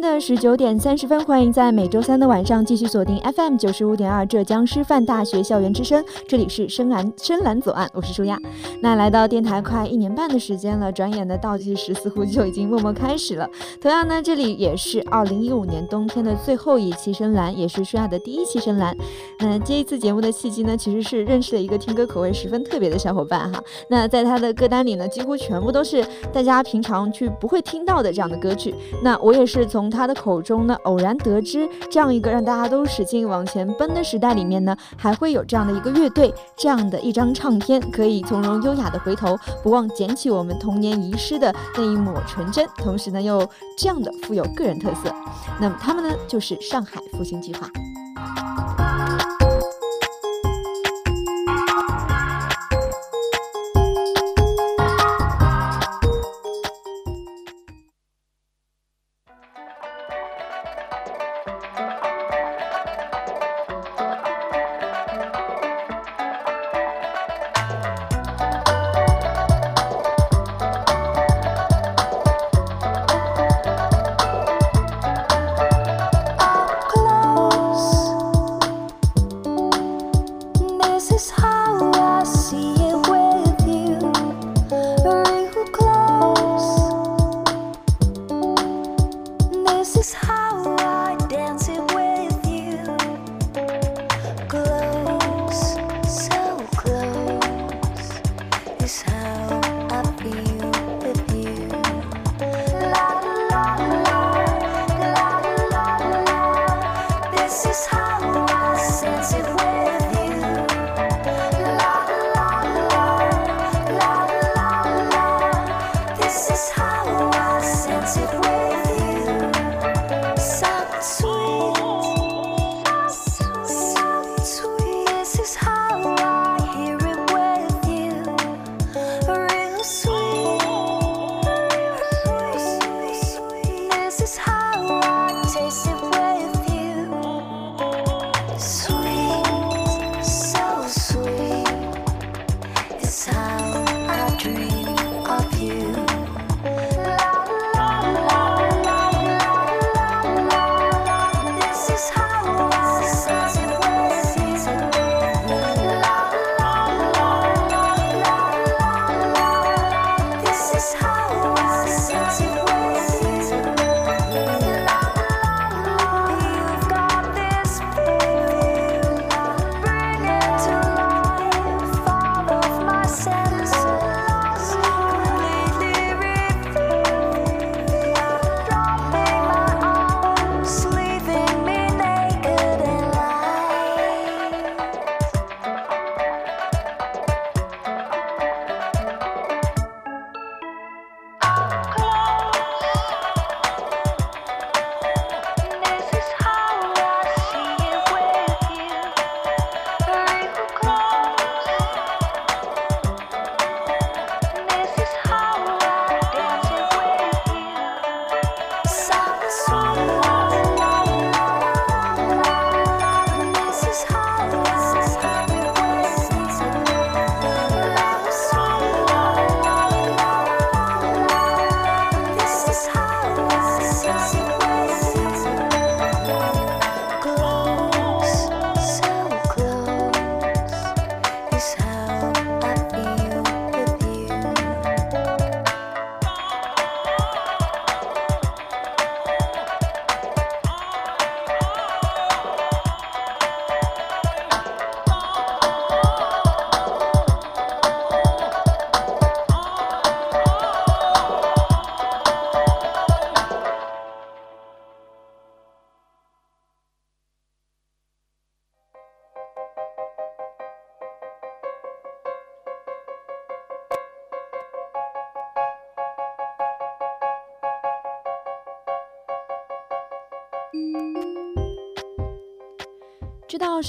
的十九点三十分，欢迎在每周三的晚上继续锁定 FM 九十五点二浙江师范大学校园之声，这里是深蓝深蓝左岸，我是舒亚。那来到电台快一年半的时间了，转眼的倒计时似乎就已经默默开始了。同样呢，这里也是二零一五年冬天的最后一期深蓝，也是舒亚的第一期深蓝。那这一次节目的契机呢，其实是认识了一个听歌口味十分特别的小伙伴哈。那在他的歌单里呢，几乎全部都是大家平常去不会听到的这样的歌曲。那。我也是从他的口中呢，偶然得知这样一个让大家都使劲往前奔的时代里面呢，还会有这样的一个乐队，这样的一张唱片，可以从容优雅的回头，不忘捡起我们童年遗失的那一抹纯真，同时呢又这样的富有个人特色。那么他们呢，就是上海复兴计划。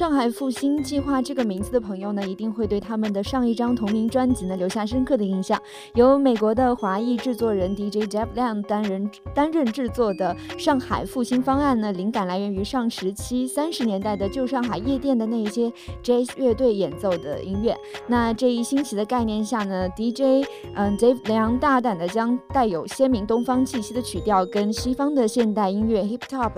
上海复兴计划这个名字的朋友呢，一定会对他们的上一张同名专辑呢留下深刻的印象。由美国的华裔制作人 DJ Jeff Lam 担任担任制作的《上海复兴方案》呢，灵感来源于上时期三十年代的旧上海夜店的那一些 Jazz 乐队演奏的音乐。那这一新奇的概念下呢，DJ 嗯 Dave Lam 大胆的将带有鲜明东方气息的曲调跟西方的现代音乐 Hip Hop。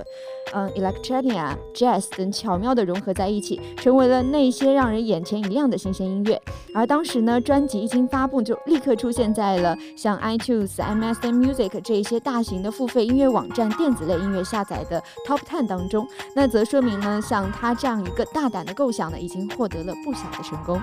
嗯，electronica、jazz 等巧妙的融合在一一起，成为了那些让人眼前一亮的新鲜音乐。而当时呢，专辑一经发布，就立刻出现在了像 iTunes、MSN Music 这一些大型的付费音乐网站电子类音乐下载的 Top Ten 当中。那则说明呢，像他这样一个大胆的构想呢，已经获得了不小的成功。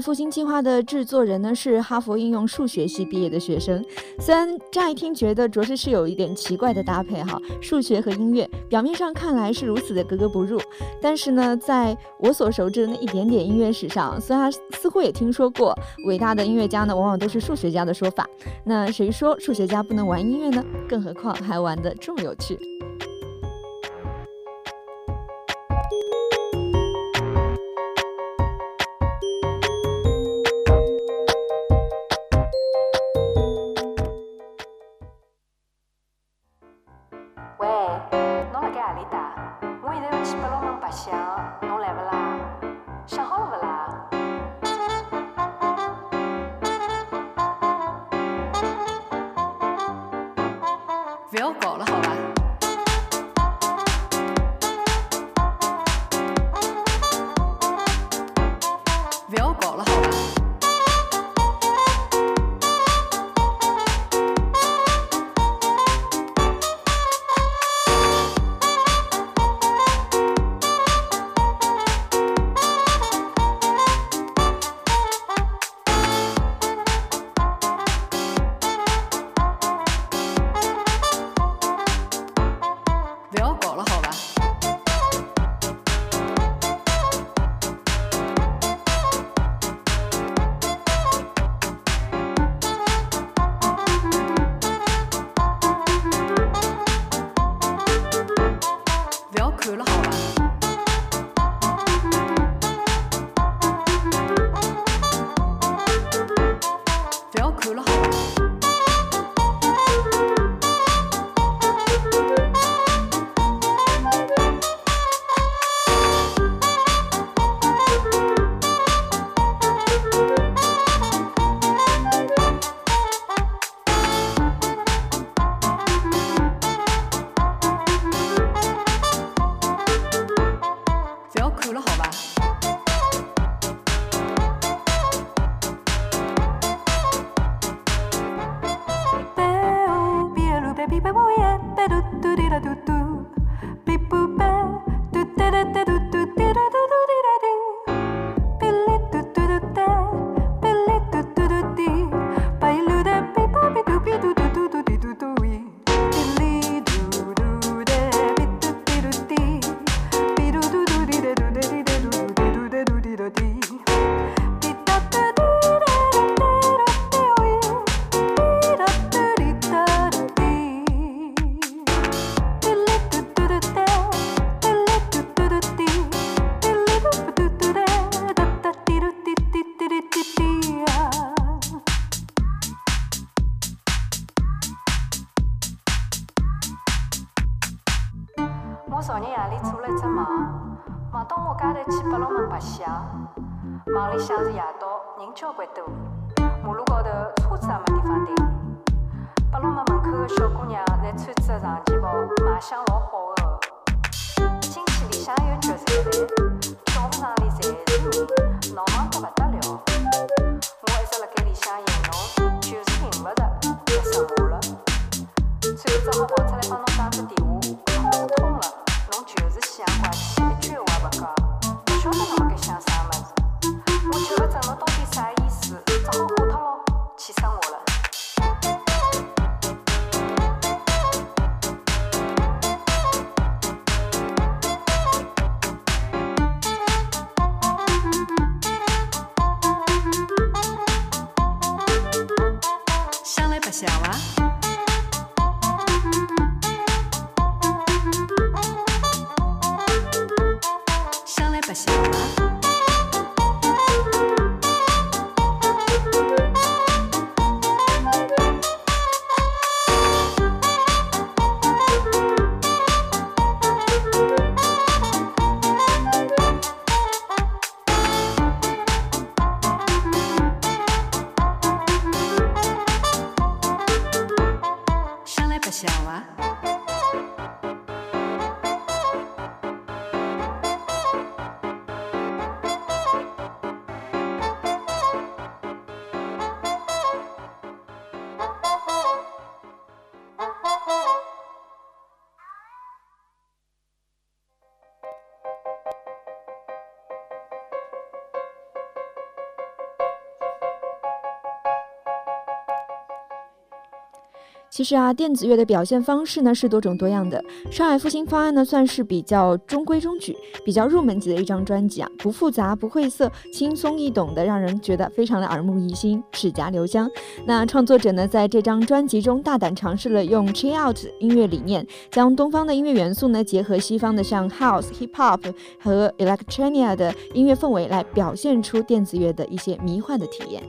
复兴计划的制作人呢是哈佛应用数学系毕业的学生，虽然乍一听觉得着实是有一点奇怪的搭配哈，数学和音乐表面上看来是如此的格格不入，但是呢，在我所熟知的那一点点音乐史上，虽然似乎也听说过伟大的音乐家呢往往都是数学家的说法，那谁说数学家不能玩音乐呢？更何况还玩得这么有趣。梦到我家头去八龙门白相，忙里向是夜到，人交关多，马路高头车子也没地方停。八龙门门口的小姑娘在穿着长旗袍，卖相老好哦。进去里向有九十岁，小市场里侪是人，闹忙得不得了。我一直辣盖里向寻侬，就是寻勿着，急死我了。最后只好跑出来帮侬打个电话，通通了，侬就是想怪。其实啊，电子乐的表现方式呢是多种多样的。上海复兴方案呢算是比较中规中矩、比较入门级的一张专辑啊，不复杂、不晦涩，轻松易懂的，让人觉得非常的耳目一新、齿颊留香。那创作者呢在这张专辑中大胆尝试了用 chill out 音乐理念，将东方的音乐元素呢结合西方的像 house、hip hop 和 electronia 的音乐氛围，来表现出电子乐的一些迷幻的体验。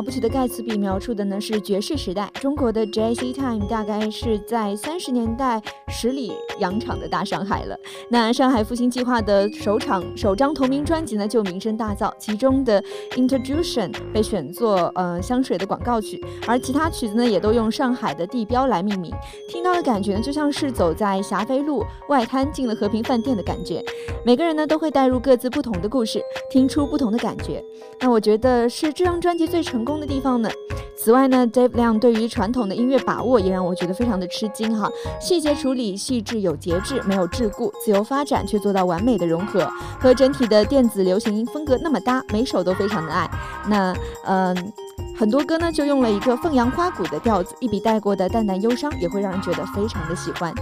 了不起的盖茨比描述的呢是爵士时代，中国的 Jazz Time 大概是在三十年代十里洋场的大上海了。那上海复兴计划的首场首张同名专辑呢就名声大噪，其中的 Introduction 被选作呃香水的广告曲，而其他曲子呢也都用上海的地标来命名，听到的感觉呢就像是走在霞飞路外滩进了和平饭店的感觉。每个人呢都会带入各自不同的故事，听出不同的感觉。那我觉得是这张专辑最成。功功的地方呢？此外呢，Dave 亮对于传统的音乐把握也让我觉得非常的吃惊哈。细节处理细致有节制，没有桎梏，自由发展却做到完美的融合，和整体的电子流行音风格那么搭，每首都非常的爱。那嗯，很多歌呢就用了一个凤阳花鼓的调子，一笔带过的淡淡忧伤也会让人觉得非常的喜欢。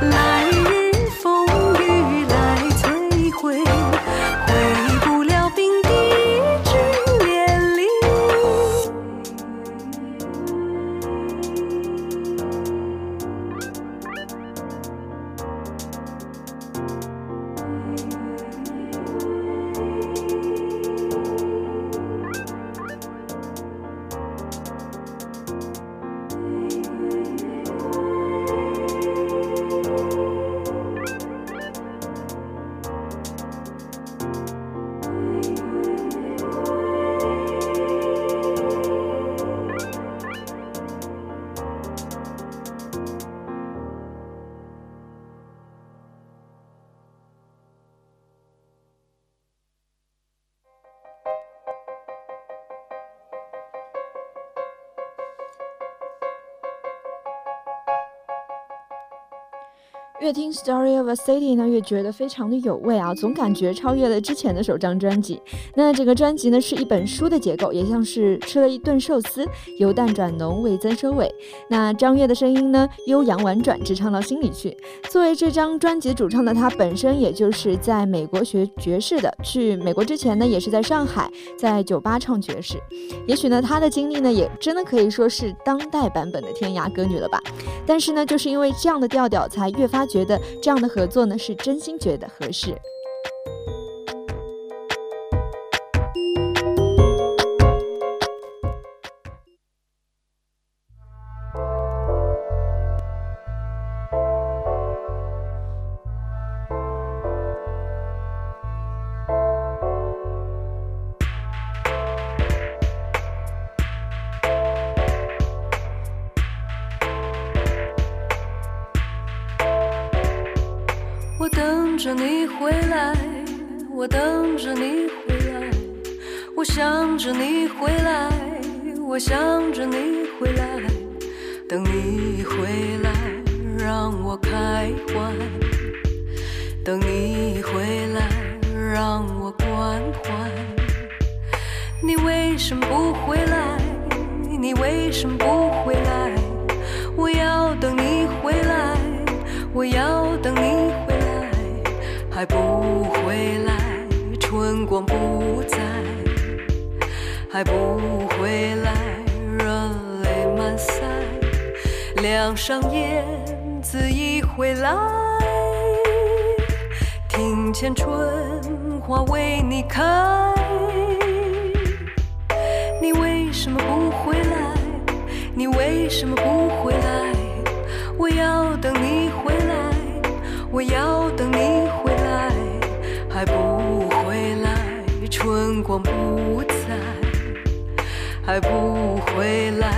来 Story of a City》呢，越觉得非常的有味啊，总感觉超越了之前的首张专辑。那整个专辑呢，是一本书的结构，也像是吃了一顿寿司，由淡转浓，味增收尾。那张悦的声音呢，悠扬婉转，直唱到心里去。作为这张专辑主唱的他，本身也就是在美国学爵士的。去美国之前呢，也是在上海在酒吧唱爵士。也许呢，他的经历呢，也真的可以说是当代版本的天涯歌女了吧。但是呢，就是因为这样的调调，才越发。觉得这样的合作呢，是真心觉得合适。来，庭前春花为你开。你为什么不回来？你为什么不回来？我要等你回来，我要等你回来。还不回来，春光不再，还不回来，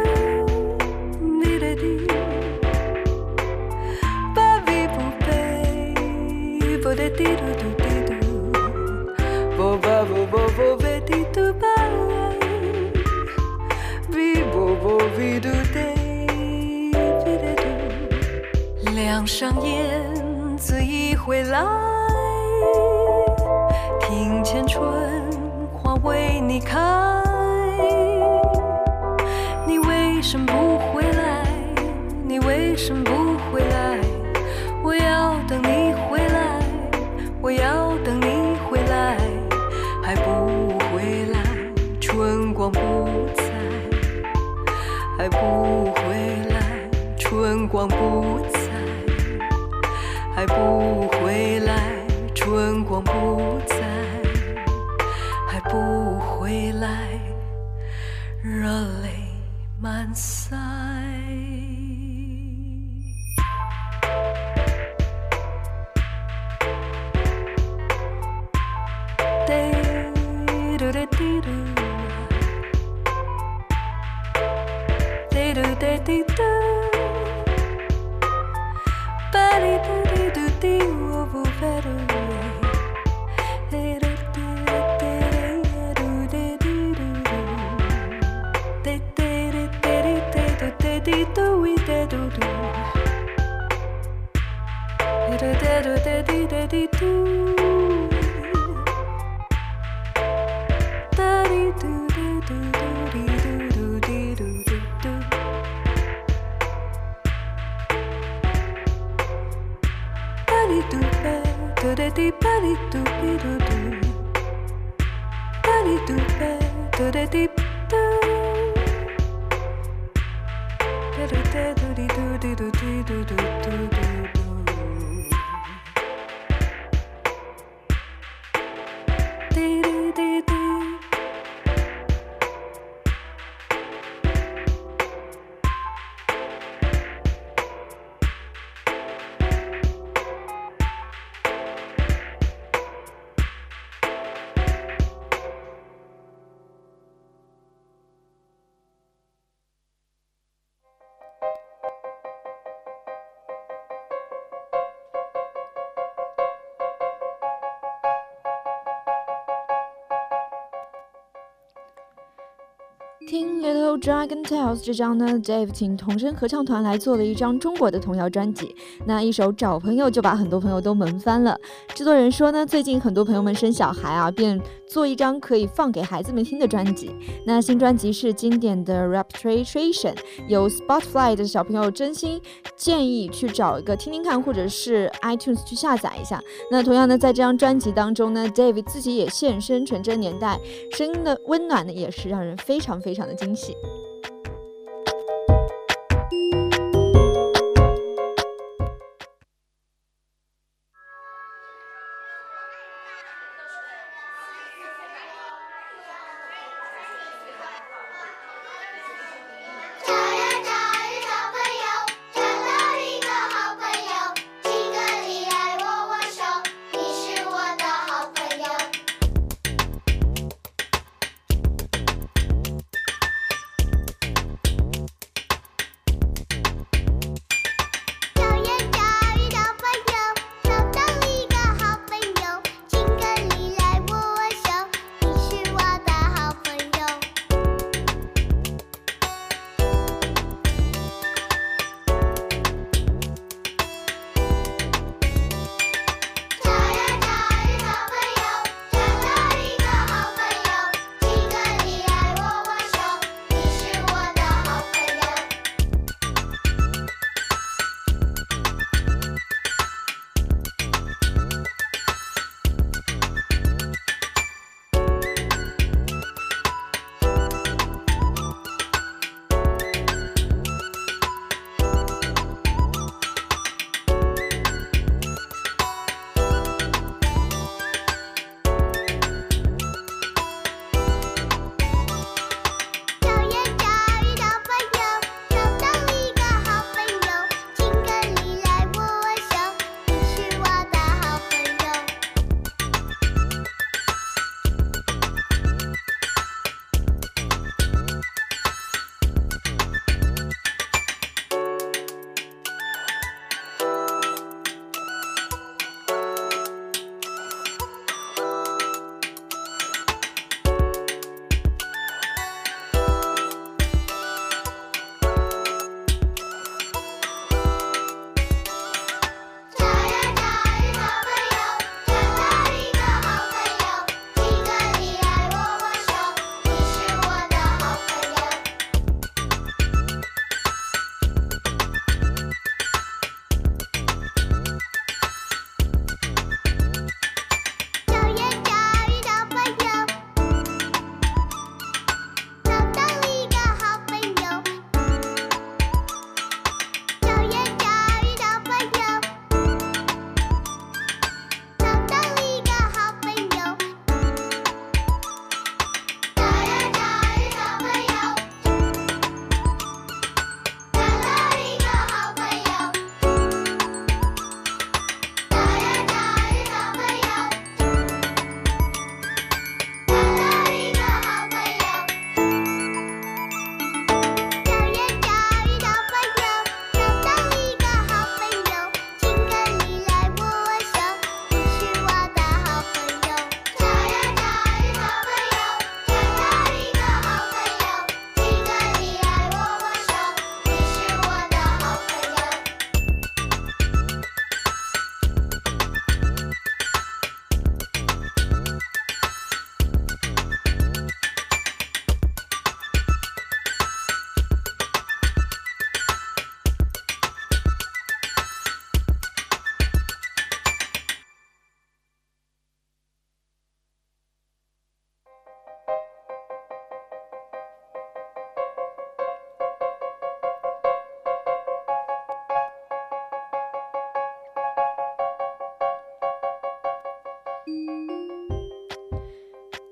上燕子已回来，庭前春花为你开。Dragon Tales》这张呢，Dave 请童声合唱团来做了一张中国的童谣专辑。那一首《找朋友》就把很多朋友都萌翻了。制作人说呢，最近很多朋友们生小孩啊，便做一张可以放给孩子们听的专辑。那新专辑是经典的《Repetition》，有 Spotlight 的小朋友真心建议去找一个听听看，或者是 iTunes 去下载一下。那同样呢，在这张专辑当中呢，David 自己也现身纯真年代，声音的温暖呢，也是让人非常非常。的惊喜。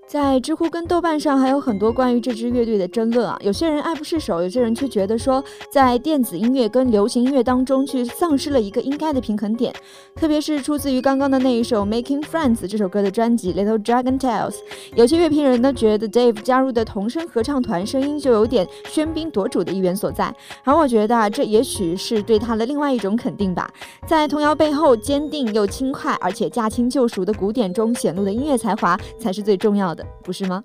在知乎跟豆瓣上还有很多关于这支乐队的争论啊，有些人爱不释手，有些人却觉得说，在电子音乐跟流行音乐当中去丧失了一个应该的平衡点。特别是出自于刚刚的那一首《Making Friends》这首歌的专辑《Little Dragon Tales》，有些乐评人呢觉得 Dave 加入的童声合唱团声音就有点喧宾夺主的意愿所在，而我觉得啊，这也许是对他的另外一种肯定吧。在童谣背后，坚定又轻快，而且驾轻就熟的古典中显露的音乐才华才是最重要的不是吗？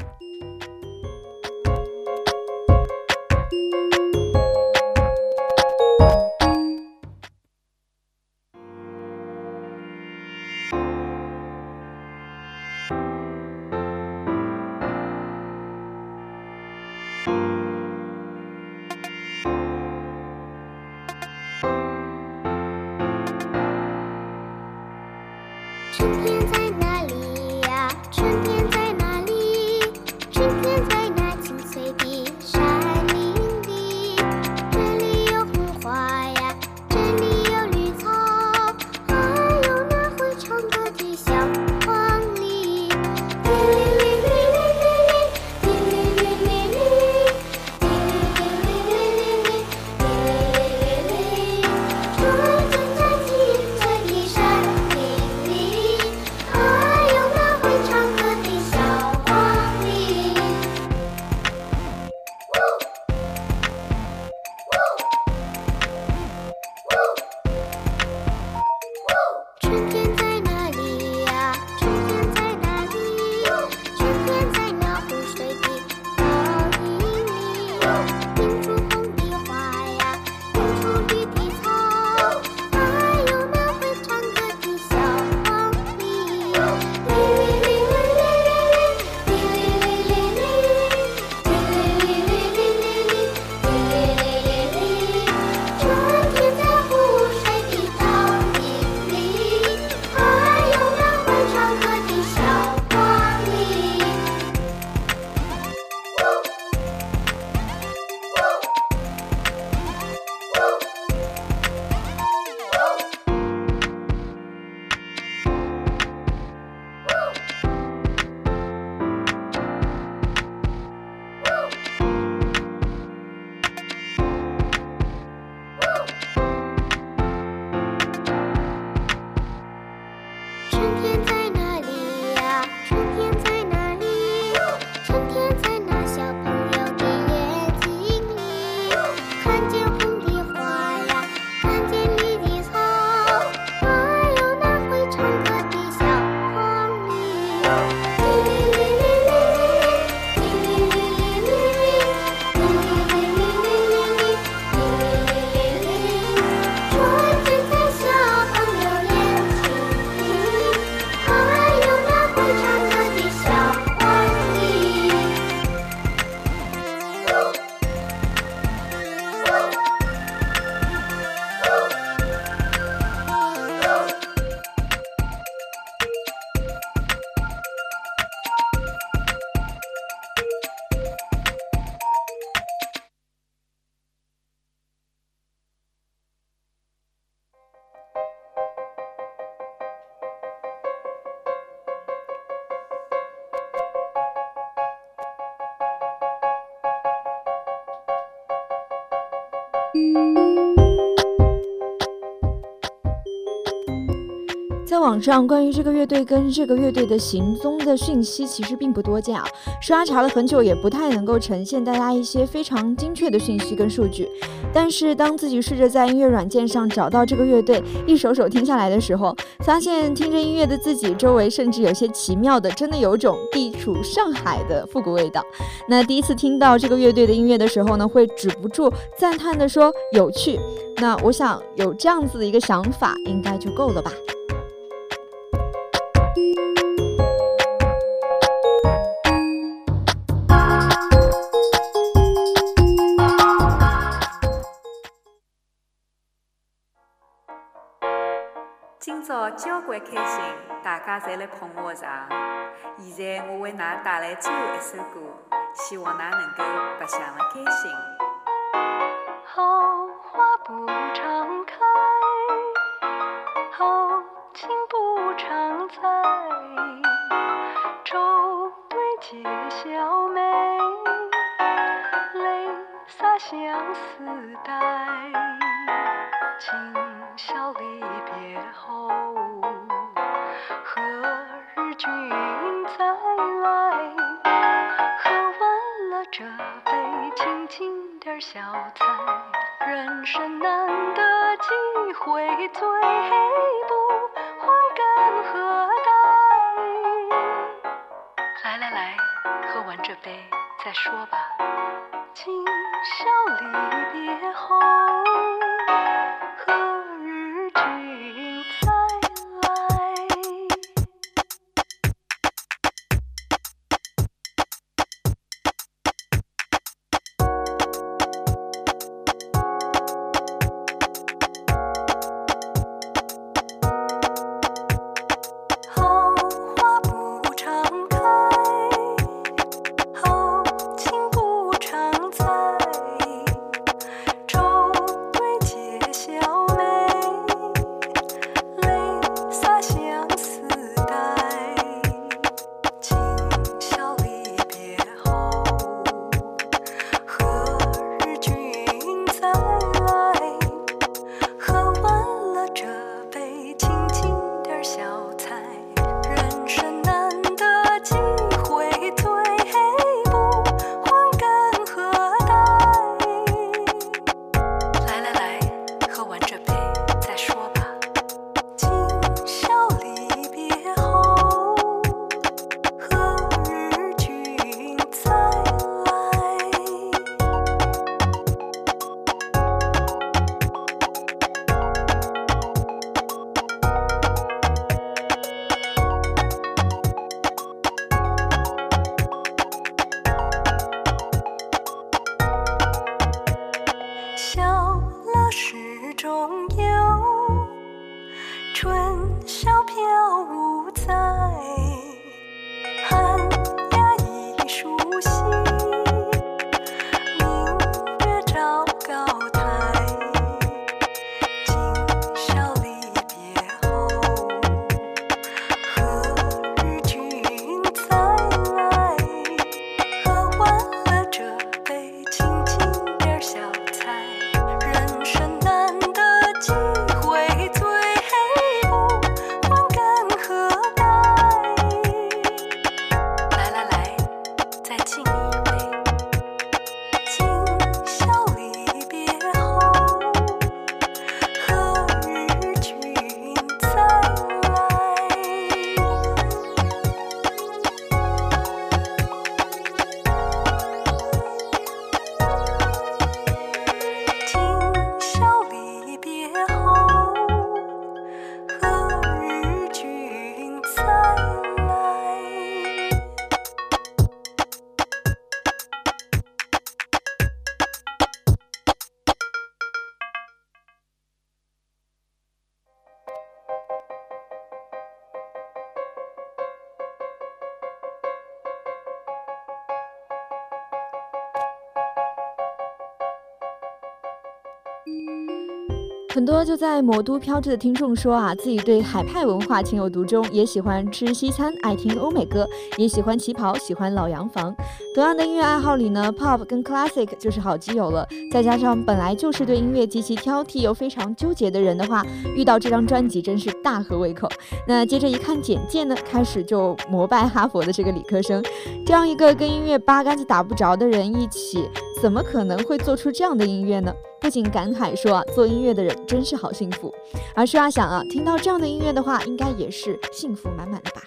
网上，关于这个乐队跟这个乐队的行踪的讯息其实并不多见啊。刷查了很久，也不太能够呈现大家一些非常精确的讯息跟数据。但是当自己试着在音乐软件上找到这个乐队，一首首听下来的时候，发现听着音乐的自己周围甚至有些奇妙的，真的有种地处上海的复古味道。那第一次听到这个乐队的音乐的时候呢，会止不住赞叹的说有趣。那我想有这样子的一个想法，应该就够了吧。交关开心，大家侪来捧我场。现在我为㑚带来最后一首歌，希望㑚能够白相了开心。好花不常开，好景不常在，愁堆解笑眉，泪洒相思带。今宵离别后。何日君再来，喝完了这杯，请进点小菜。人生难得几回，醉不还更何待？来来来，喝完这杯再说吧。今宵离别后。很多就在魔都飘着的听众说啊，自己对海派文化情有独钟，也喜欢吃西餐，爱听欧美歌，也喜欢旗袍，喜欢老洋房。同样的音乐爱好里呢，pop 跟 classic 就是好基友了。再加上本来就是对音乐极其挑剔又非常纠结的人的话，遇到这张专辑真是大合胃口。那接着一看简介呢，开始就膜拜哈佛的这个理科生，这样一个跟音乐八竿子打不着的人一起，怎么可能会做出这样的音乐呢？不仅感慨说啊，做音乐的人真是好幸福，而是啊想啊，听到这样的音乐的话，应该也是幸福满满的吧。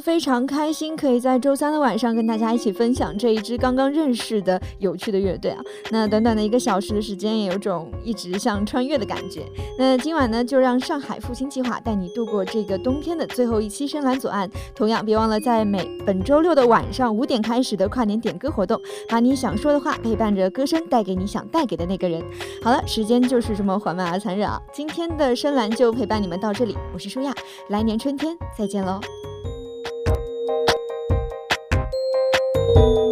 非常开心可以在周三的晚上跟大家一起分享这一支刚刚认识的有趣的乐队啊。那短短的一个小时的时间，也有种一直像穿越的感觉。那今晚呢，就让上海复兴计划带你度过这个冬天的最后一期深蓝左岸。同样，别忘了在每本周六的晚上五点开始的跨年点歌活动，把你想说的话陪伴着歌声带给你想带给的那个人。好了，时间就是这么缓慢而残忍啊！今天的深蓝就陪伴你们到这里，我是舒亚，来年春天再见喽。Thank you.